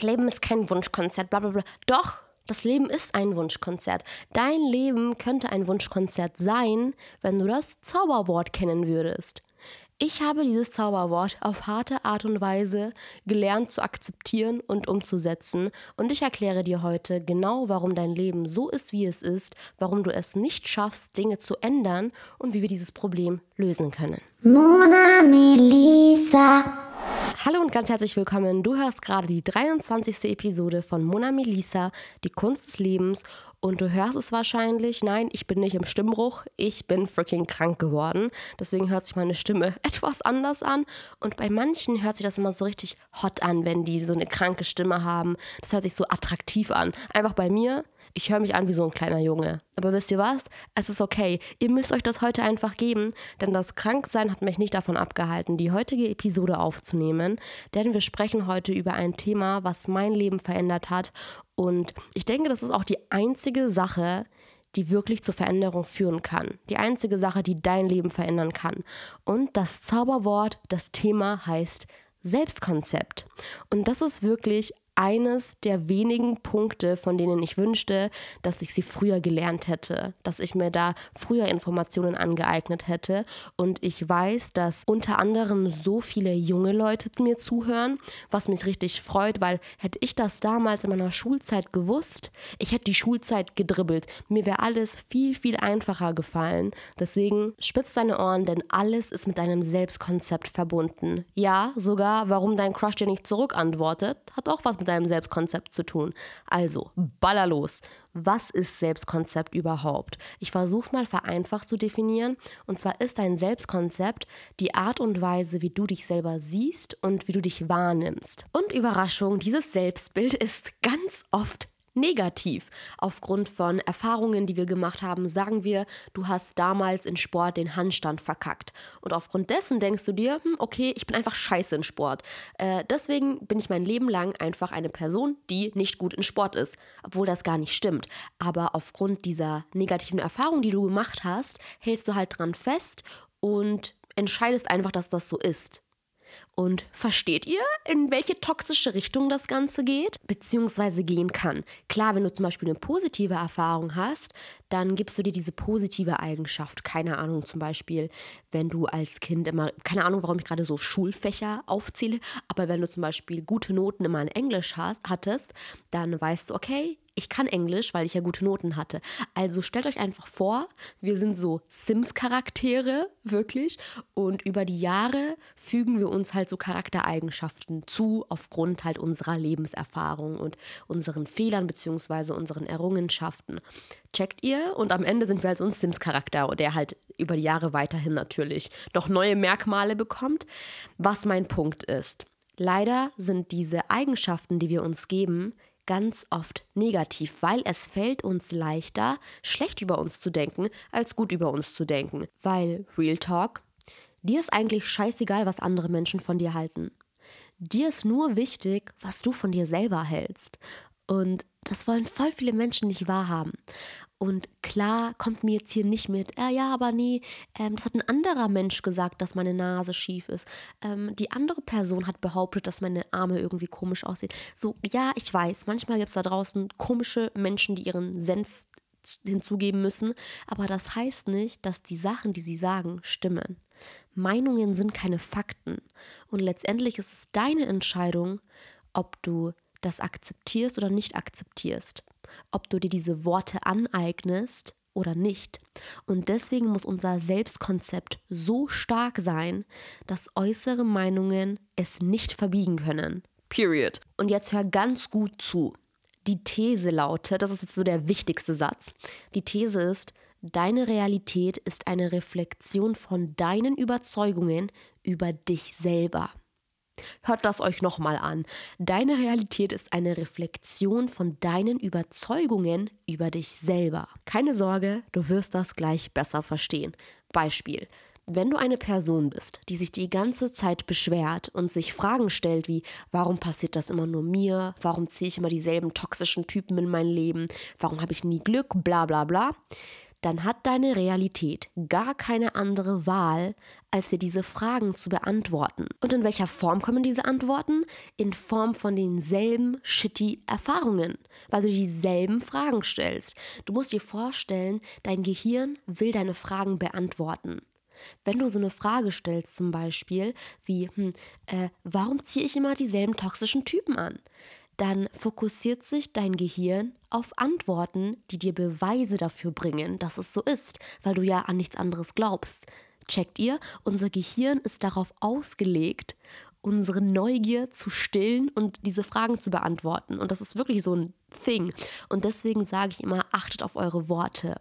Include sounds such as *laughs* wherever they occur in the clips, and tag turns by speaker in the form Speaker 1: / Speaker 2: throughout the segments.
Speaker 1: das Leben ist kein Wunschkonzert, bla bla bla. Doch, das Leben ist ein Wunschkonzert. Dein Leben könnte ein Wunschkonzert sein, wenn du das Zauberwort kennen würdest. Ich habe dieses Zauberwort auf harte Art und Weise gelernt zu akzeptieren und umzusetzen und ich erkläre dir heute genau, warum dein Leben so ist, wie es ist, warum du es nicht schaffst, Dinge zu ändern und wie wir dieses Problem lösen können. Mona Melissa. Hallo und ganz herzlich willkommen. Du hörst gerade die 23. Episode von Mona Melissa, die Kunst des Lebens und du hörst es wahrscheinlich. Nein, ich bin nicht im Stimmbruch. Ich bin freaking krank geworden. Deswegen hört sich meine Stimme *laughs* etwas anders an. Und bei manchen hört sich das immer so richtig hot an, wenn die so eine kranke Stimme haben. Das hört sich so attraktiv an. Einfach bei mir ich höre mich an wie so ein kleiner Junge. Aber wisst ihr was? Es ist okay. Ihr müsst euch das heute einfach geben, denn das Kranksein hat mich nicht davon abgehalten, die heutige Episode aufzunehmen. Denn wir sprechen heute über ein Thema, was mein Leben verändert hat. Und ich denke, das ist auch die einzige Sache, die wirklich zur Veränderung führen kann. Die einzige Sache, die dein Leben verändern kann. Und das Zauberwort, das Thema heißt Selbstkonzept. Und das ist wirklich eines der wenigen Punkte, von denen ich wünschte, dass ich sie früher gelernt hätte, dass ich mir da früher Informationen angeeignet hätte. Und ich weiß, dass unter anderem so viele junge Leute mir zuhören, was mich richtig freut, weil hätte ich das damals in meiner Schulzeit gewusst, ich hätte die Schulzeit gedribbelt. Mir wäre alles viel, viel einfacher gefallen. Deswegen spitz deine Ohren, denn alles ist mit deinem Selbstkonzept verbunden. Ja, sogar, warum dein Crush dir nicht zurückantwortet, hat auch was mit deinem Selbstkonzept zu tun. Also, baller los. Was ist Selbstkonzept überhaupt? Ich versuche es mal vereinfacht zu definieren. Und zwar ist dein Selbstkonzept die Art und Weise, wie du dich selber siehst und wie du dich wahrnimmst. Und Überraschung, dieses Selbstbild ist ganz oft negativ. Aufgrund von Erfahrungen, die wir gemacht haben, sagen wir, du hast damals in Sport den Handstand verkackt. Und aufgrund dessen denkst du dir, hm, okay, ich bin einfach scheiße in Sport. Äh, deswegen bin ich mein Leben lang einfach eine Person, die nicht gut in Sport ist. Obwohl das gar nicht stimmt. Aber aufgrund dieser negativen Erfahrung, die du gemacht hast, hältst du halt dran fest und entscheidest einfach, dass das so ist. Und versteht ihr, in welche toxische Richtung das Ganze geht, beziehungsweise gehen kann? Klar, wenn du zum Beispiel eine positive Erfahrung hast, dann gibst du dir diese positive Eigenschaft. Keine Ahnung, zum Beispiel, wenn du als Kind immer, keine Ahnung, warum ich gerade so Schulfächer aufzähle, aber wenn du zum Beispiel gute Noten immer in Englisch hast, hattest, dann weißt du, okay, ich kann Englisch, weil ich ja gute Noten hatte. Also stellt euch einfach vor, wir sind so Sims-Charaktere, wirklich. Und über die Jahre fügen wir uns halt so Charaktereigenschaften zu, aufgrund halt unserer Lebenserfahrung und unseren Fehlern bzw. unseren Errungenschaften. Checkt ihr? Und am Ende sind wir halt so ein Sims-Charakter, der halt über die Jahre weiterhin natürlich noch neue Merkmale bekommt. Was mein Punkt ist. Leider sind diese Eigenschaften, die wir uns geben, ganz oft negativ, weil es fällt uns leichter, schlecht über uns zu denken, als gut über uns zu denken. Weil, Real Talk, dir ist eigentlich scheißegal, was andere Menschen von dir halten. Dir ist nur wichtig, was du von dir selber hältst. Und das wollen voll viele Menschen nicht wahrhaben. Und klar kommt mir jetzt hier nicht mit, äh, ja, aber nee, ähm, das hat ein anderer Mensch gesagt, dass meine Nase schief ist. Ähm, die andere Person hat behauptet, dass meine Arme irgendwie komisch aussehen. So, ja, ich weiß, manchmal gibt es da draußen komische Menschen, die ihren Senf hinzugeben müssen, aber das heißt nicht, dass die Sachen, die sie sagen, stimmen. Meinungen sind keine Fakten und letztendlich ist es deine Entscheidung, ob du das akzeptierst oder nicht akzeptierst ob du dir diese Worte aneignest oder nicht. Und deswegen muss unser Selbstkonzept so stark sein, dass äußere Meinungen es nicht verbiegen können. Period. Und jetzt hör ganz gut zu. Die These lautet, das ist jetzt so der wichtigste Satz. Die These ist, deine Realität ist eine Reflexion von deinen Überzeugungen über dich selber. Hört das euch nochmal an. Deine Realität ist eine Reflexion von deinen Überzeugungen über dich selber. Keine Sorge, du wirst das gleich besser verstehen. Beispiel. Wenn du eine Person bist, die sich die ganze Zeit beschwert und sich Fragen stellt wie, warum passiert das immer nur mir? Warum ziehe ich immer dieselben toxischen Typen in mein Leben? Warum habe ich nie Glück? Bla bla bla dann hat deine Realität gar keine andere Wahl, als dir diese Fragen zu beantworten. Und in welcher Form kommen diese Antworten? In Form von denselben shitty Erfahrungen, weil du dieselben Fragen stellst. Du musst dir vorstellen, dein Gehirn will deine Fragen beantworten. Wenn du so eine Frage stellst, zum Beispiel wie, hm, äh, warum ziehe ich immer dieselben toxischen Typen an? Dann fokussiert sich dein Gehirn auf Antworten, die dir Beweise dafür bringen, dass es so ist, weil du ja an nichts anderes glaubst. Checkt ihr? Unser Gehirn ist darauf ausgelegt, unsere Neugier zu stillen und diese Fragen zu beantworten. Und das ist wirklich so ein Thing. Und deswegen sage ich immer, achtet auf eure Worte.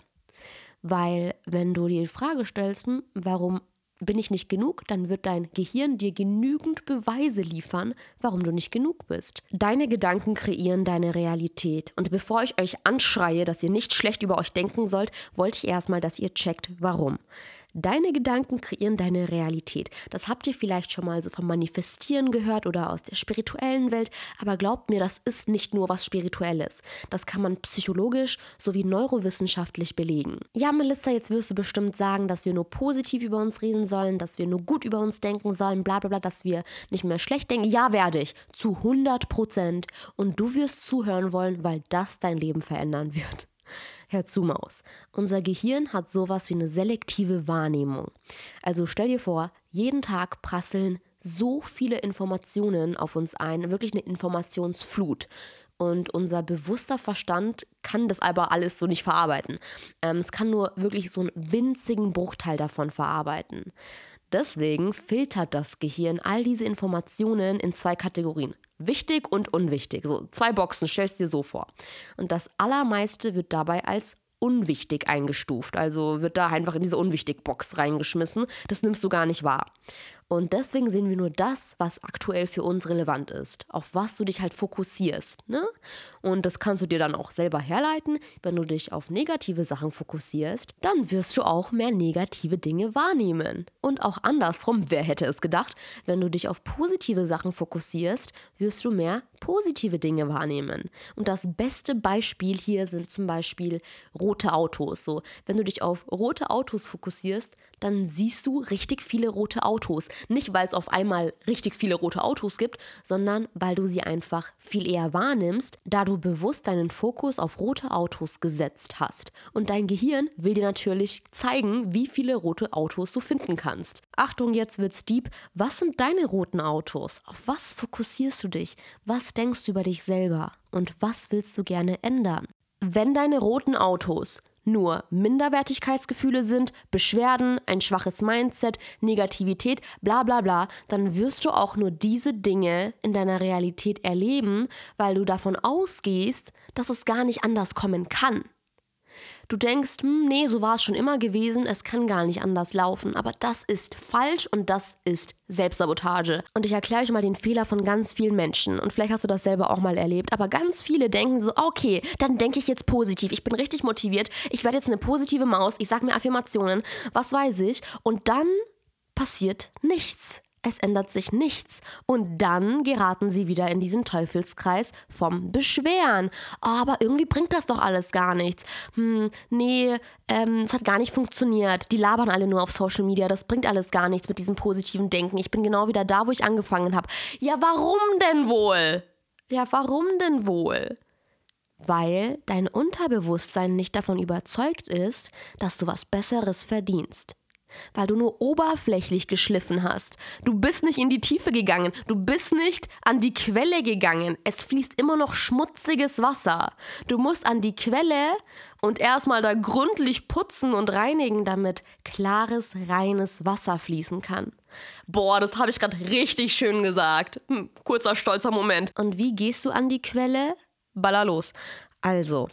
Speaker 1: Weil wenn du dir die Frage stellst, hm, warum bin ich nicht genug, dann wird dein Gehirn dir genügend Beweise liefern, warum du nicht genug bist. Deine Gedanken kreieren deine Realität. Und bevor ich euch anschreie, dass ihr nicht schlecht über euch denken sollt, wollte ich erstmal, dass ihr checkt, warum. Deine Gedanken kreieren deine Realität. Das habt ihr vielleicht schon mal so vom Manifestieren gehört oder aus der spirituellen Welt, aber glaubt mir, das ist nicht nur was Spirituelles. Das kann man psychologisch sowie neurowissenschaftlich belegen. Ja, Melissa, jetzt wirst du bestimmt sagen, dass wir nur positiv über uns reden sollen, dass wir nur gut über uns denken sollen, bla bla bla, dass wir nicht mehr schlecht denken. Ja, werde ich. Zu 100 Prozent. Und du wirst zuhören wollen, weil das dein Leben verändern wird. Hör zu, Maus. Unser Gehirn hat sowas wie eine selektive Wahrnehmung. Also stell dir vor, jeden Tag prasseln so viele Informationen auf uns ein, wirklich eine Informationsflut. Und unser bewusster Verstand kann das aber alles so nicht verarbeiten. Ähm, es kann nur wirklich so einen winzigen Bruchteil davon verarbeiten. Deswegen filtert das Gehirn all diese Informationen in zwei Kategorien. Wichtig und unwichtig. So zwei Boxen, stellst dir so vor. Und das Allermeiste wird dabei als unwichtig eingestuft. Also wird da einfach in diese Unwichtig-Box reingeschmissen. Das nimmst du gar nicht wahr. Und deswegen sehen wir nur das, was aktuell für uns relevant ist, auf was du dich halt fokussierst. Ne? Und das kannst du dir dann auch selber herleiten. Wenn du dich auf negative Sachen fokussierst, dann wirst du auch mehr negative Dinge wahrnehmen. Und auch andersrum, wer hätte es gedacht, wenn du dich auf positive Sachen fokussierst, wirst du mehr positive Dinge wahrnehmen. Und das beste Beispiel hier sind zum Beispiel rote Autos. So, wenn du dich auf rote Autos fokussierst, dann siehst du richtig viele rote Autos. Nicht, weil es auf einmal richtig viele rote Autos gibt, sondern weil du sie einfach viel eher wahrnimmst, da du bewusst deinen Fokus auf rote Autos gesetzt hast. Und dein Gehirn will dir natürlich zeigen, wie viele rote Autos du finden kannst. Achtung, jetzt wird's deep. Was sind deine roten Autos? Auf was fokussierst du dich? Was denkst du über dich selber? Und was willst du gerne ändern? Wenn deine roten Autos nur Minderwertigkeitsgefühle sind, Beschwerden, ein schwaches Mindset, Negativität, bla bla bla, dann wirst du auch nur diese Dinge in deiner Realität erleben, weil du davon ausgehst, dass es gar nicht anders kommen kann. Du denkst, hm, nee, so war es schon immer gewesen, es kann gar nicht anders laufen. Aber das ist falsch und das ist Selbstsabotage. Und ich erkläre euch mal den Fehler von ganz vielen Menschen. Und vielleicht hast du das selber auch mal erlebt. Aber ganz viele denken so, okay, dann denke ich jetzt positiv. Ich bin richtig motiviert. Ich werde jetzt eine positive Maus. Ich sage mir Affirmationen. Was weiß ich. Und dann passiert nichts es ändert sich nichts. Und dann geraten sie wieder in diesen Teufelskreis vom Beschweren. Oh, aber irgendwie bringt das doch alles gar nichts. Hm, nee, ähm, es hat gar nicht funktioniert. Die labern alle nur auf Social Media. Das bringt alles gar nichts mit diesem positiven Denken. Ich bin genau wieder da, wo ich angefangen habe. Ja, warum denn wohl? Ja, warum denn wohl? Weil dein Unterbewusstsein nicht davon überzeugt ist, dass du was Besseres verdienst weil du nur oberflächlich geschliffen hast. Du bist nicht in die Tiefe gegangen, du bist nicht an die Quelle gegangen. Es fließt immer noch schmutziges Wasser. Du musst an die Quelle und erstmal da gründlich putzen und reinigen, damit klares, reines Wasser fließen kann. Boah, das habe ich gerade richtig schön gesagt. Hm, kurzer stolzer Moment. Und wie gehst du an die Quelle? Baller los. Also,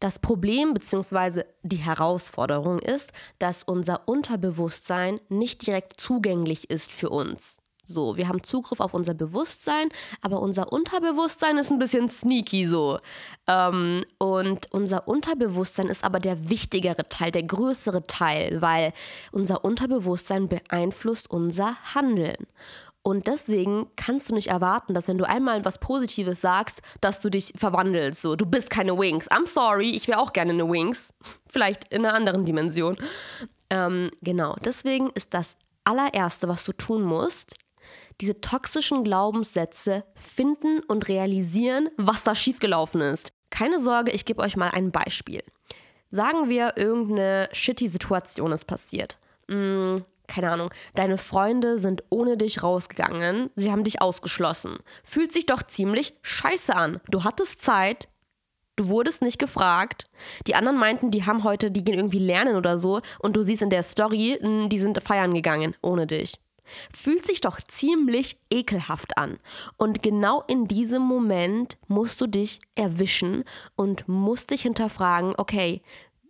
Speaker 1: das Problem bzw. die Herausforderung ist, dass unser Unterbewusstsein nicht direkt zugänglich ist für uns. So, wir haben Zugriff auf unser Bewusstsein, aber unser Unterbewusstsein ist ein bisschen sneaky so. Ähm, und unser Unterbewusstsein ist aber der wichtigere Teil, der größere Teil, weil unser Unterbewusstsein beeinflusst unser Handeln. Und deswegen kannst du nicht erwarten, dass wenn du einmal was Positives sagst, dass du dich verwandelst. So, du bist keine Wings. I'm sorry, ich wäre auch gerne eine Wings. *laughs* Vielleicht in einer anderen Dimension. Ähm, genau, deswegen ist das allererste, was du tun musst, diese toxischen Glaubenssätze finden und realisieren, was da schiefgelaufen ist. Keine Sorge, ich gebe euch mal ein Beispiel. Sagen wir, irgendeine shitty Situation ist passiert. Keine Ahnung, deine Freunde sind ohne dich rausgegangen, sie haben dich ausgeschlossen. Fühlt sich doch ziemlich scheiße an. Du hattest Zeit, du wurdest nicht gefragt. Die anderen meinten, die haben heute, die gehen irgendwie lernen oder so und du siehst in der Story, die sind feiern gegangen ohne dich. Fühlt sich doch ziemlich ekelhaft an. Und genau in diesem Moment musst du dich erwischen und musst dich hinterfragen, okay,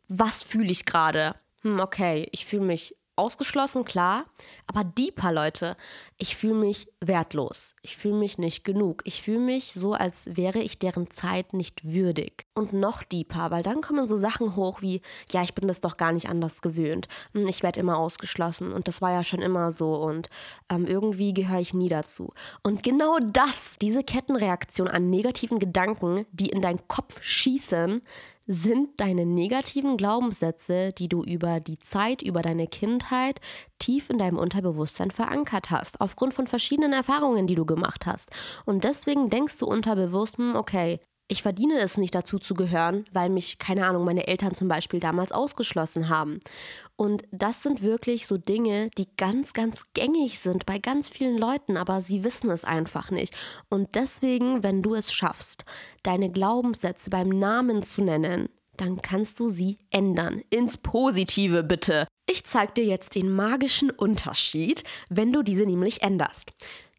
Speaker 1: was fühle ich gerade? Hm, okay, ich fühle mich ausgeschlossen, klar. Aber deeper, Leute, ich fühle mich wertlos. Ich fühle mich nicht genug. Ich fühle mich so, als wäre ich deren Zeit nicht würdig. Und noch deeper, weil dann kommen so Sachen hoch wie, ja, ich bin das doch gar nicht anders gewöhnt. Hm, ich werde immer ausgeschlossen und das war ja schon immer so und ähm, irgendwie gehöre ich nie dazu. Und genau das, diese Kettenreaktion an negativen Gedanken, die in deinen Kopf schießen, sind deine negativen Glaubenssätze, die du über die Zeit, über deine Kindheit tief in deinem Unterbewusstsein verankert hast, aufgrund von verschiedenen Erfahrungen, die du gemacht hast. Und deswegen denkst du unterbewusst, hm, okay, ich verdiene es nicht dazu zu gehören, weil mich, keine Ahnung, meine Eltern zum Beispiel damals ausgeschlossen haben. Und das sind wirklich so Dinge, die ganz, ganz gängig sind bei ganz vielen Leuten, aber sie wissen es einfach nicht. Und deswegen, wenn du es schaffst, deine Glaubenssätze beim Namen zu nennen, dann kannst du sie ändern. Ins Positive bitte. Ich zeige dir jetzt den magischen Unterschied, wenn du diese nämlich änderst.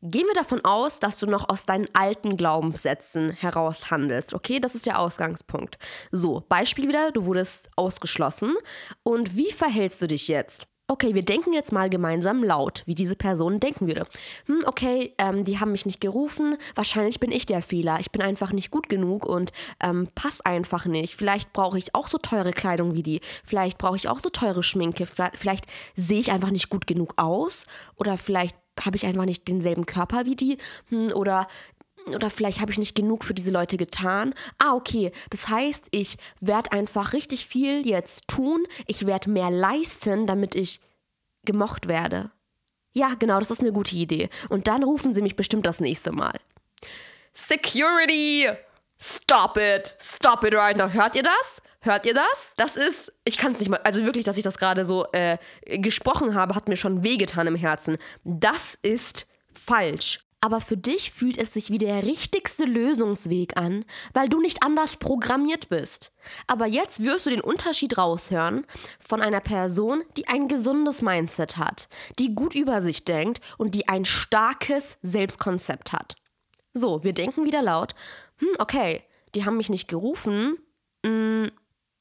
Speaker 1: Gehen wir davon aus, dass du noch aus deinen alten Glaubenssätzen heraus handelst, okay? Das ist der Ausgangspunkt. So, Beispiel wieder, du wurdest ausgeschlossen. Und wie verhältst du dich jetzt? Okay, wir denken jetzt mal gemeinsam laut, wie diese Person denken würde. Hm, okay, ähm, die haben mich nicht gerufen. Wahrscheinlich bin ich der Fehler. Ich bin einfach nicht gut genug und ähm, pass einfach nicht. Vielleicht brauche ich auch so teure Kleidung wie die. Vielleicht brauche ich auch so teure Schminke. Vielleicht, vielleicht sehe ich einfach nicht gut genug aus. Oder vielleicht habe ich einfach nicht denselben Körper wie die hm, oder oder vielleicht habe ich nicht genug für diese Leute getan. Ah, okay. Das heißt, ich werde einfach richtig viel jetzt tun. Ich werde mehr leisten, damit ich gemocht werde. Ja, genau, das ist eine gute Idee. Und dann rufen sie mich bestimmt das nächste Mal. Security! Stop it! Stop it right now. Hört ihr das? Hört ihr das? Das ist, ich kann es nicht mal, also wirklich, dass ich das gerade so äh, gesprochen habe, hat mir schon wehgetan im Herzen. Das ist falsch. Aber für dich fühlt es sich wie der richtigste Lösungsweg an, weil du nicht anders programmiert bist. Aber jetzt wirst du den Unterschied raushören von einer Person, die ein gesundes Mindset hat, die gut über sich denkt und die ein starkes Selbstkonzept hat. So, wir denken wieder laut, hm, okay, die haben mich nicht gerufen, mh, hm,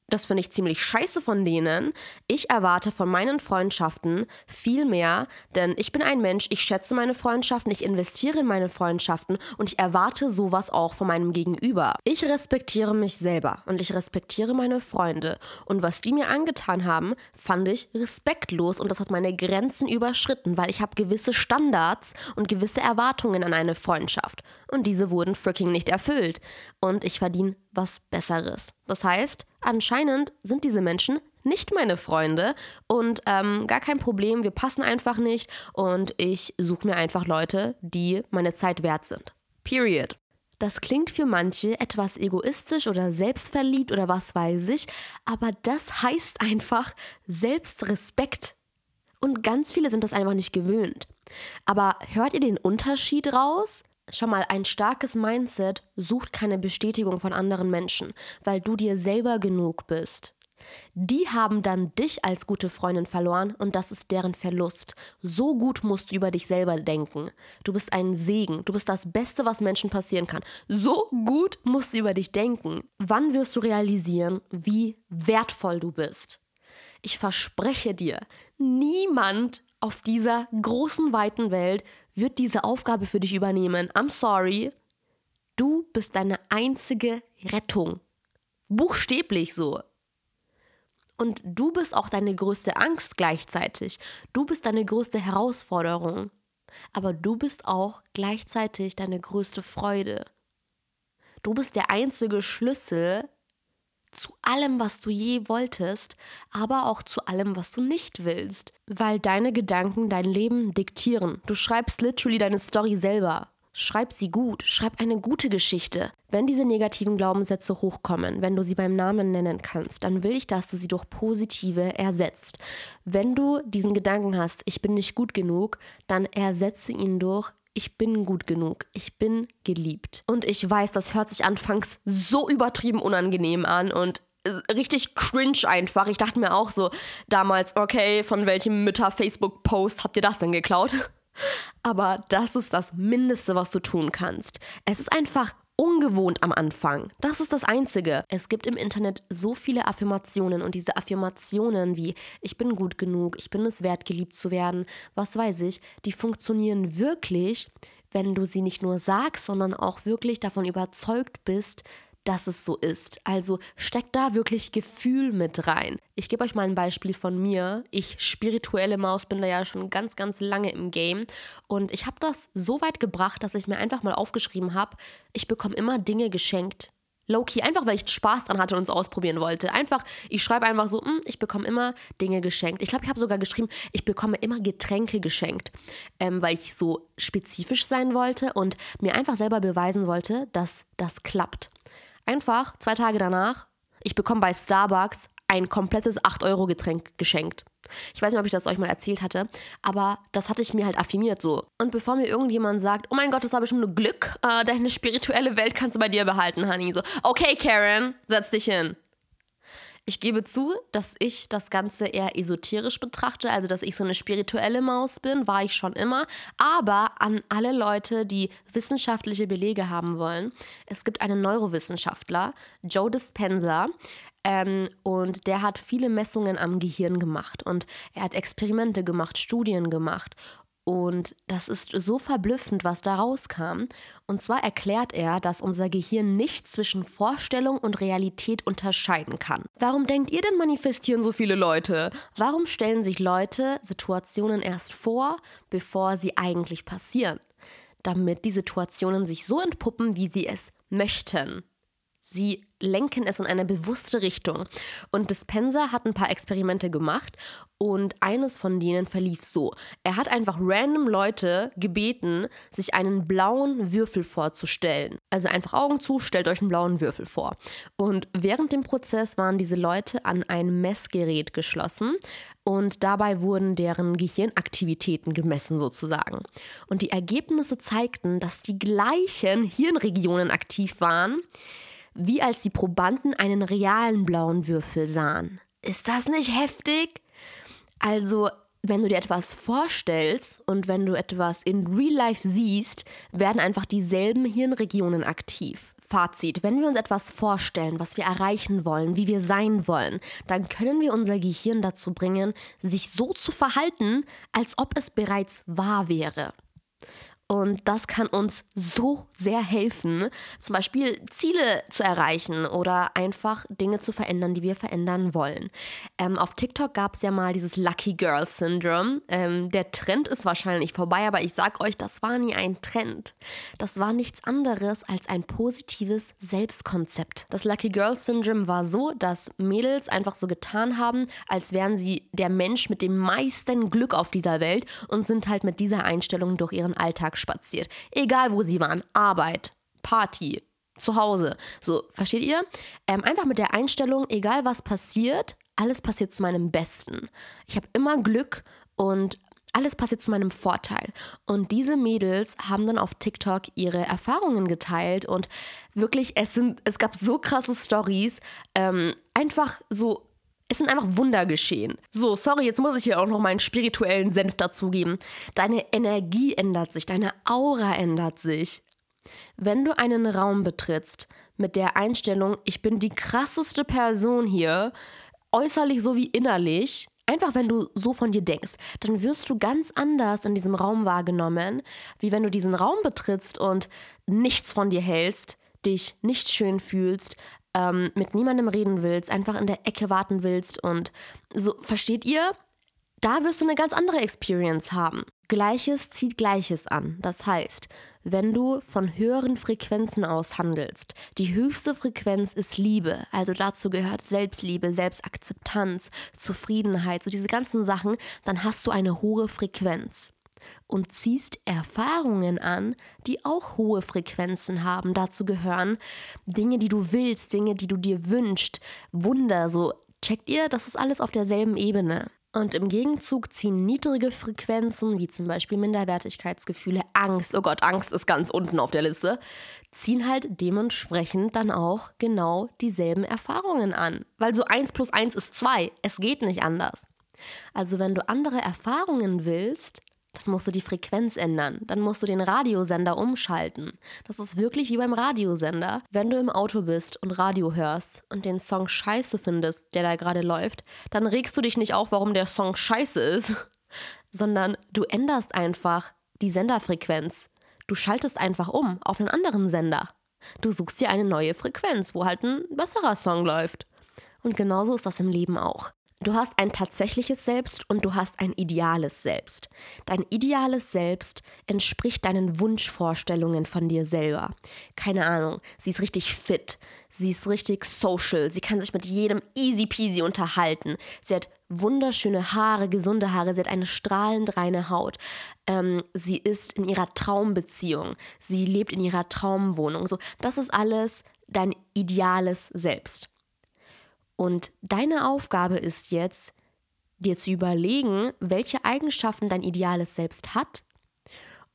Speaker 1: das finde ich ziemlich scheiße von denen. Ich erwarte von meinen Freundschaften viel mehr, denn ich bin ein Mensch, ich schätze meine Freundschaften, ich investiere in meine Freundschaften und ich erwarte sowas auch von meinem Gegenüber. Ich respektiere mich selber und ich respektiere meine Freunde und was die mir angetan haben, fand ich respektlos und das hat meine Grenzen überschritten, weil ich habe gewisse Standards und gewisse Erwartungen an eine Freundschaft und diese wurden freaking nicht erfüllt und ich verdiene was Besseres. Das heißt, anscheinend sind diese Menschen nicht meine Freunde und ähm, gar kein Problem, wir passen einfach nicht und ich suche mir einfach Leute, die meine Zeit wert sind. Period. Das klingt für manche etwas egoistisch oder selbstverliebt oder was weiß ich, aber das heißt einfach Selbstrespekt. Und ganz viele sind das einfach nicht gewöhnt. Aber hört ihr den Unterschied raus? Schau mal, ein starkes Mindset sucht keine Bestätigung von anderen Menschen, weil du dir selber genug bist. Die haben dann dich als gute Freundin verloren und das ist deren Verlust. So gut musst du über dich selber denken. Du bist ein Segen. Du bist das Beste, was Menschen passieren kann. So gut musst du über dich denken. Wann wirst du realisieren, wie wertvoll du bist? Ich verspreche dir, niemand auf dieser großen, weiten Welt wird diese Aufgabe für dich übernehmen. I'm sorry. Du bist deine einzige Rettung. Buchstäblich so. Und du bist auch deine größte Angst gleichzeitig. Du bist deine größte Herausforderung. aber du bist auch gleichzeitig deine größte Freude. Du bist der einzige Schlüssel zu allem, was du je wolltest, aber auch zu allem, was du nicht willst, weil deine Gedanken dein Leben diktieren. Du schreibst literally deine Story selber. Schreib sie gut, schreib eine gute Geschichte. Wenn diese negativen Glaubenssätze hochkommen, wenn du sie beim Namen nennen kannst, dann will ich, dass du sie durch positive ersetzt. Wenn du diesen Gedanken hast, ich bin nicht gut genug, dann ersetze ihn durch ich bin gut genug, ich bin geliebt. Und ich weiß, das hört sich anfangs so übertrieben unangenehm an und äh, richtig cringe einfach. Ich dachte mir auch so damals, okay, von welchem Mütter-Facebook-Post habt ihr das denn geklaut? *laughs* Aber das ist das Mindeste, was du tun kannst. Es ist einfach ungewohnt am Anfang. Das ist das Einzige. Es gibt im Internet so viele Affirmationen und diese Affirmationen wie ich bin gut genug, ich bin es wert, geliebt zu werden, was weiß ich, die funktionieren wirklich, wenn du sie nicht nur sagst, sondern auch wirklich davon überzeugt bist, dass es so ist. Also steckt da wirklich Gefühl mit rein. Ich gebe euch mal ein Beispiel von mir. Ich, spirituelle Maus, bin da ja schon ganz, ganz lange im Game. Und ich habe das so weit gebracht, dass ich mir einfach mal aufgeschrieben habe, ich bekomme immer Dinge geschenkt. Low-key, einfach weil ich Spaß dran hatte und es ausprobieren wollte. Einfach, ich schreibe einfach so, hm, ich bekomme immer Dinge geschenkt. Ich glaube, ich habe sogar geschrieben, ich bekomme immer Getränke geschenkt, ähm, weil ich so spezifisch sein wollte und mir einfach selber beweisen wollte, dass das klappt. Einfach zwei Tage danach, ich bekomme bei Starbucks ein komplettes 8-Euro-Getränk geschenkt. Ich weiß nicht, ob ich das euch mal erzählt hatte, aber das hatte ich mir halt affirmiert so. Und bevor mir irgendjemand sagt, oh mein Gott, das habe ich schon nur Glück, äh, deine spirituelle Welt kannst du bei dir behalten, Honey. So, okay, Karen, setz dich hin. Ich gebe zu, dass ich das Ganze eher esoterisch betrachte, also dass ich so eine spirituelle Maus bin, war ich schon immer. Aber an alle Leute, die wissenschaftliche Belege haben wollen, es gibt einen Neurowissenschaftler, Joe Dispenza, ähm, und der hat viele Messungen am Gehirn gemacht und er hat Experimente gemacht, Studien gemacht. Und das ist so verblüffend, was da rauskam. Und zwar erklärt er, dass unser Gehirn nicht zwischen Vorstellung und Realität unterscheiden kann. Warum denkt ihr denn manifestieren so viele Leute? Warum stellen sich Leute Situationen erst vor, bevor sie eigentlich passieren? Damit die Situationen sich so entpuppen, wie sie es möchten. Sie lenken es in eine bewusste Richtung. Und Dispenser hat ein paar Experimente gemacht und eines von denen verlief so. Er hat einfach random Leute gebeten, sich einen blauen Würfel vorzustellen. Also einfach Augen zu, stellt euch einen blauen Würfel vor. Und während dem Prozess waren diese Leute an ein Messgerät geschlossen und dabei wurden deren Gehirnaktivitäten gemessen sozusagen. Und die Ergebnisse zeigten, dass die gleichen Hirnregionen aktiv waren, wie als die Probanden einen realen blauen Würfel sahen. Ist das nicht heftig? Also, wenn du dir etwas vorstellst und wenn du etwas in Real Life siehst, werden einfach dieselben Hirnregionen aktiv. Fazit, wenn wir uns etwas vorstellen, was wir erreichen wollen, wie wir sein wollen, dann können wir unser Gehirn dazu bringen, sich so zu verhalten, als ob es bereits wahr wäre. Und das kann uns so sehr helfen, zum Beispiel Ziele zu erreichen oder einfach Dinge zu verändern, die wir verändern wollen. Ähm, auf TikTok gab es ja mal dieses Lucky Girl Syndrome. Ähm, der Trend ist wahrscheinlich vorbei, aber ich sag euch, das war nie ein Trend. Das war nichts anderes als ein positives Selbstkonzept. Das Lucky Girl Syndrome war so, dass Mädels einfach so getan haben, als wären sie der Mensch mit dem meisten Glück auf dieser Welt und sind halt mit dieser Einstellung durch ihren Alltag spaziert. Egal wo sie waren. Arbeit, Party, zu Hause. So, versteht ihr? Ähm, einfach mit der Einstellung, egal was passiert, alles passiert zu meinem Besten. Ich habe immer Glück und alles passiert zu meinem Vorteil. Und diese Mädels haben dann auf TikTok ihre Erfahrungen geteilt und wirklich, es, sind, es gab so krasse Stories, ähm, einfach so es sind einfach Wunder geschehen. So, sorry, jetzt muss ich hier auch noch meinen spirituellen Senf dazugeben. Deine Energie ändert sich, deine Aura ändert sich. Wenn du einen Raum betrittst mit der Einstellung, ich bin die krasseste Person hier, äußerlich sowie innerlich, einfach wenn du so von dir denkst, dann wirst du ganz anders in diesem Raum wahrgenommen, wie wenn du diesen Raum betrittst und nichts von dir hältst, dich nicht schön fühlst, ähm, mit niemandem reden willst, einfach in der Ecke warten willst und so, versteht ihr? da wirst du eine ganz andere Experience haben. Gleiches zieht Gleiches an. Das heißt, wenn du von höheren Frequenzen aus handelst, die höchste Frequenz ist Liebe, also dazu gehört Selbstliebe, Selbstakzeptanz, Zufriedenheit, so diese ganzen Sachen, dann hast du eine hohe Frequenz und ziehst Erfahrungen an, die auch hohe Frequenzen haben. Dazu gehören Dinge, die du willst, Dinge, die du dir wünschst, Wunder, so checkt ihr, das ist alles auf derselben Ebene. Und im Gegenzug ziehen niedrige Frequenzen, wie zum Beispiel Minderwertigkeitsgefühle, Angst, oh Gott, Angst ist ganz unten auf der Liste, ziehen halt dementsprechend dann auch genau dieselben Erfahrungen an. Weil so 1 plus 1 ist 2, es geht nicht anders. Also wenn du andere Erfahrungen willst, dann musst du die Frequenz ändern. Dann musst du den Radiosender umschalten. Das ist wirklich wie beim Radiosender. Wenn du im Auto bist und Radio hörst und den Song scheiße findest, der da gerade läuft, dann regst du dich nicht auf, warum der Song scheiße ist, *laughs* sondern du änderst einfach die Senderfrequenz. Du schaltest einfach um auf einen anderen Sender. Du suchst dir eine neue Frequenz, wo halt ein besserer Song läuft. Und genauso ist das im Leben auch. Du hast ein tatsächliches Selbst und du hast ein ideales Selbst. Dein ideales Selbst entspricht deinen Wunschvorstellungen von dir selber. Keine Ahnung, sie ist richtig fit, sie ist richtig social, sie kann sich mit jedem easy peasy unterhalten. Sie hat wunderschöne Haare, gesunde Haare, sie hat eine strahlend reine Haut. Ähm, sie ist in ihrer Traumbeziehung, sie lebt in ihrer Traumwohnung. So, das ist alles dein ideales Selbst. Und deine Aufgabe ist jetzt, dir zu überlegen, welche Eigenschaften dein ideales Selbst hat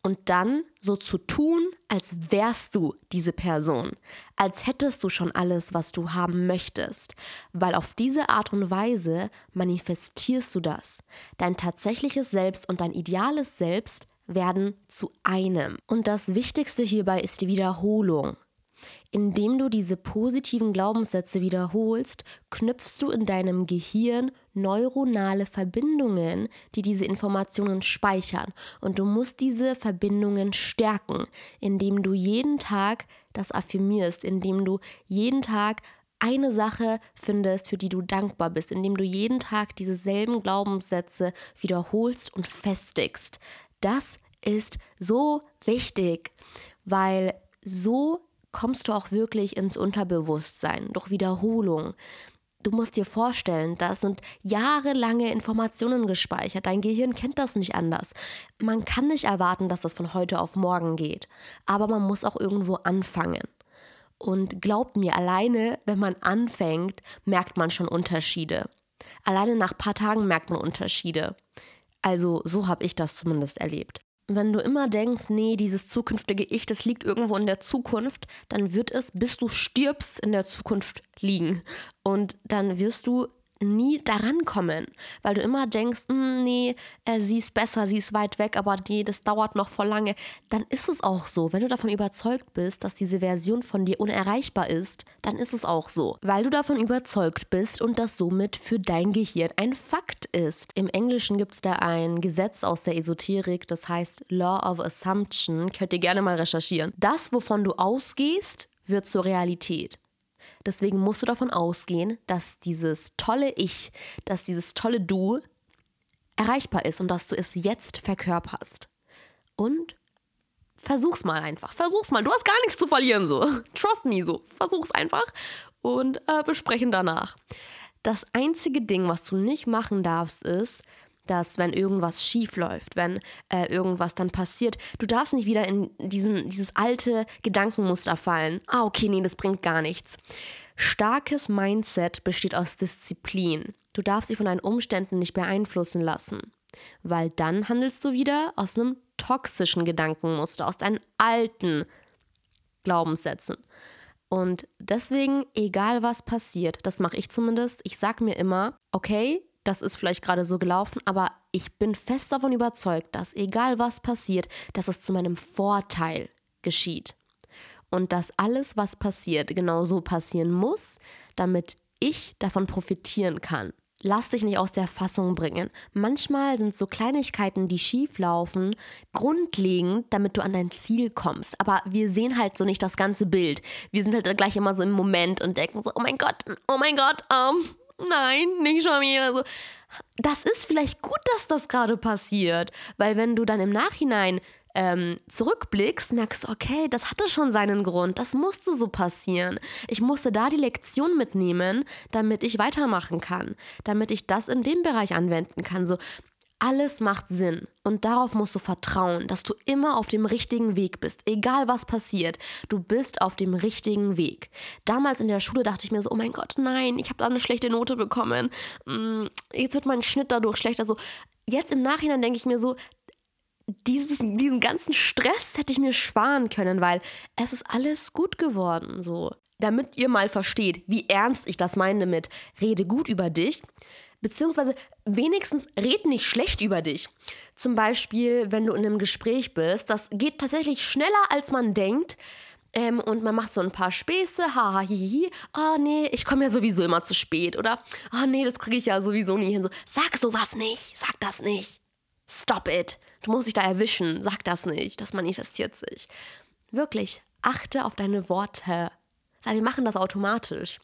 Speaker 1: und dann so zu tun, als wärst du diese Person, als hättest du schon alles, was du haben möchtest, weil auf diese Art und Weise manifestierst du das. Dein tatsächliches Selbst und dein ideales Selbst werden zu einem. Und das Wichtigste hierbei ist die Wiederholung. Indem du diese positiven Glaubenssätze wiederholst, knüpfst du in deinem Gehirn neuronale Verbindungen, die diese Informationen speichern. Und du musst diese Verbindungen stärken, indem du jeden Tag das affirmierst, indem du jeden Tag eine Sache findest, für die du dankbar bist, indem du jeden Tag dieselben Glaubenssätze wiederholst und festigst. Das ist so wichtig, weil so kommst du auch wirklich ins Unterbewusstsein durch Wiederholung. Du musst dir vorstellen, da sind jahrelange Informationen gespeichert. Dein Gehirn kennt das nicht anders. Man kann nicht erwarten, dass das von heute auf morgen geht. Aber man muss auch irgendwo anfangen. Und glaubt mir, alleine, wenn man anfängt, merkt man schon Unterschiede. Alleine nach ein paar Tagen merkt man Unterschiede. Also so habe ich das zumindest erlebt wenn du immer denkst, nee, dieses zukünftige Ich, das liegt irgendwo in der Zukunft, dann wird es, bis du stirbst, in der Zukunft liegen. Und dann wirst du nie daran kommen, weil du immer denkst, hm, nee, äh, sie ist besser, sie ist weit weg, aber nee, das dauert noch voll lange. Dann ist es auch so. Wenn du davon überzeugt bist, dass diese Version von dir unerreichbar ist, dann ist es auch so, weil du davon überzeugt bist und das somit für dein Gehirn ein Fakt ist. Im Englischen gibt es da ein Gesetz aus der Esoterik, das heißt Law of Assumption. Könnt ihr gerne mal recherchieren. Das, wovon du ausgehst, wird zur Realität. Deswegen musst du davon ausgehen, dass dieses tolle Ich, dass dieses tolle Du erreichbar ist und dass du es jetzt verkörperst. Und versuch's mal einfach. Versuch's mal. Du hast gar nichts zu verlieren, so. Trust me, so. Versuch's einfach und äh, besprechen danach. Das einzige Ding, was du nicht machen darfst, ist, dass wenn irgendwas schief läuft, wenn äh, irgendwas dann passiert, du darfst nicht wieder in diesen, dieses alte Gedankenmuster fallen. Ah, okay, nee, das bringt gar nichts. Starkes Mindset besteht aus Disziplin. Du darfst dich von deinen Umständen nicht beeinflussen lassen, weil dann handelst du wieder aus einem toxischen Gedankenmuster, aus deinen alten Glaubenssätzen. Und deswegen, egal was passiert, das mache ich zumindest, ich sage mir immer, okay, das ist vielleicht gerade so gelaufen, aber ich bin fest davon überzeugt, dass egal was passiert, dass es zu meinem Vorteil geschieht. Und dass alles, was passiert, genau so passieren muss, damit ich davon profitieren kann. Lass dich nicht aus der Fassung bringen. Manchmal sind so Kleinigkeiten, die schief laufen, grundlegend, damit du an dein Ziel kommst. Aber wir sehen halt so nicht das ganze Bild. Wir sind halt gleich immer so im Moment und denken so, oh mein Gott, oh mein Gott, ähm, nein, nicht schon wieder. So. Das ist vielleicht gut, dass das gerade passiert, weil wenn du dann im Nachhinein ähm, zurückblickst, merkst du, okay, das hatte schon seinen Grund, das musste so passieren. Ich musste da die Lektion mitnehmen, damit ich weitermachen kann, damit ich das in dem Bereich anwenden kann. So, alles macht Sinn und darauf musst du vertrauen, dass du immer auf dem richtigen Weg bist, egal was passiert. Du bist auf dem richtigen Weg. Damals in der Schule dachte ich mir so, oh mein Gott, nein, ich habe da eine schlechte Note bekommen. Mm, jetzt wird mein Schnitt dadurch schlechter. So, jetzt im Nachhinein denke ich mir so, dieses, diesen ganzen Stress hätte ich mir sparen können, weil es ist alles gut geworden. So, damit ihr mal versteht, wie ernst ich das meine mit rede gut über dich beziehungsweise wenigstens red nicht schlecht über dich. Zum Beispiel, wenn du in einem Gespräch bist, das geht tatsächlich schneller, als man denkt. Ähm, und man macht so ein paar Späße, haha, hihihi, ah oh, nee, ich komme ja sowieso immer zu spät. Oder, ah oh, nee, das kriege ich ja sowieso nie hin. So, sag sowas nicht, sag das nicht. Stop it. Du musst dich da erwischen, sag das nicht, das manifestiert sich. Wirklich, achte auf deine Worte. Weil wir machen das automatisch.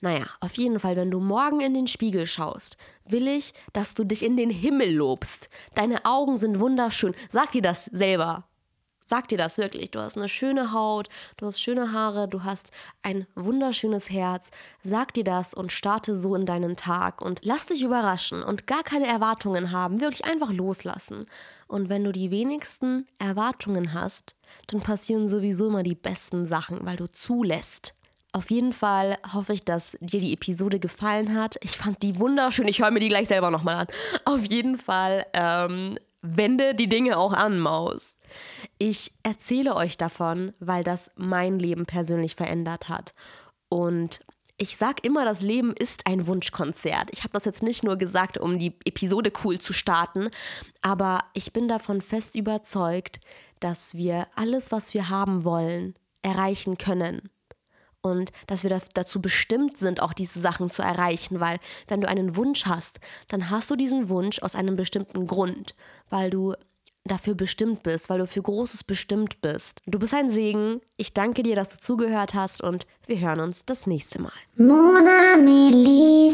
Speaker 1: Naja, auf jeden Fall, wenn du morgen in den Spiegel schaust, will ich, dass du dich in den Himmel lobst. Deine Augen sind wunderschön. Sag dir das selber. Sag dir das wirklich. Du hast eine schöne Haut, du hast schöne Haare, du hast ein wunderschönes Herz. Sag dir das und starte so in deinen Tag und lass dich überraschen und gar keine Erwartungen haben. Wirklich einfach loslassen. Und wenn du die wenigsten Erwartungen hast, dann passieren sowieso immer die besten Sachen, weil du zulässt. Auf jeden Fall hoffe ich, dass dir die Episode gefallen hat. Ich fand die wunderschön. Ich höre mir die gleich selber nochmal an. Auf jeden Fall ähm, wende die Dinge auch an, Maus. Ich erzähle euch davon, weil das mein Leben persönlich verändert hat. Und ich sage immer, das Leben ist ein Wunschkonzert. Ich habe das jetzt nicht nur gesagt, um die Episode cool zu starten, aber ich bin davon fest überzeugt, dass wir alles, was wir haben wollen, erreichen können und dass wir dazu bestimmt sind, auch diese Sachen zu erreichen, weil wenn du einen Wunsch hast, dann hast du diesen Wunsch aus einem bestimmten Grund, weil du dafür bestimmt bist, weil du für Großes bestimmt bist. Du bist ein Segen. Ich danke dir, dass du zugehört hast und wir hören uns das nächste Mal. Mon ami,